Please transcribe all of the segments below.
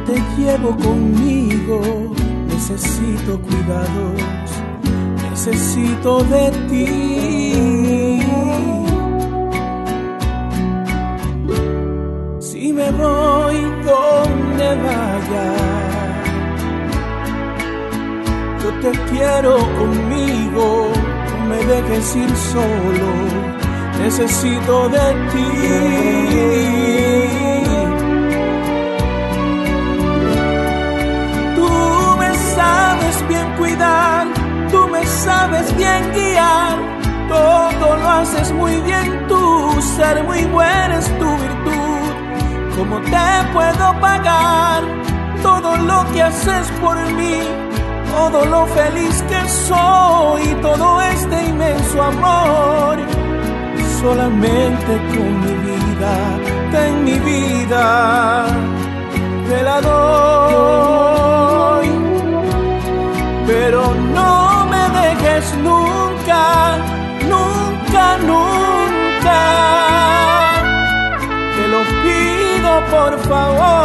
te llevo conmigo, necesito cuidados, necesito de ti. Si me voy donde vaya, yo te quiero conmigo, no me dejes ir solo, necesito de ti. Guiar, todo lo haces muy bien tú, ser muy buena es tu virtud. ¿Cómo te puedo pagar todo lo que haces por mí? Todo lo feliz que soy, todo este inmenso amor. Solamente con mi vida, ten mi vida, out if I want.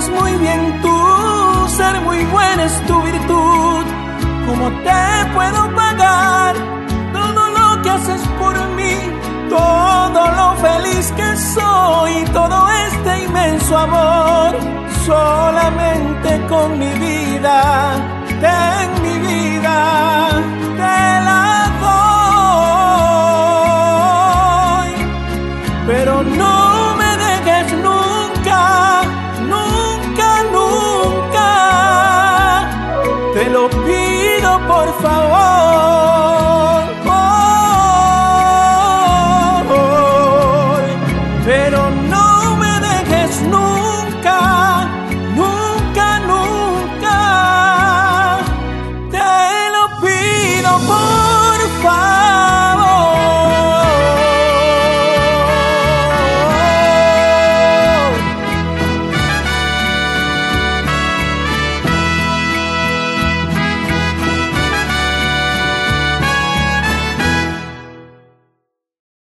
Haces muy bien tú, ser muy buena es tu virtud. ¿Cómo te puedo pagar todo lo que haces por mí? Todo lo feliz que soy, todo este inmenso amor, solamente con mi vida,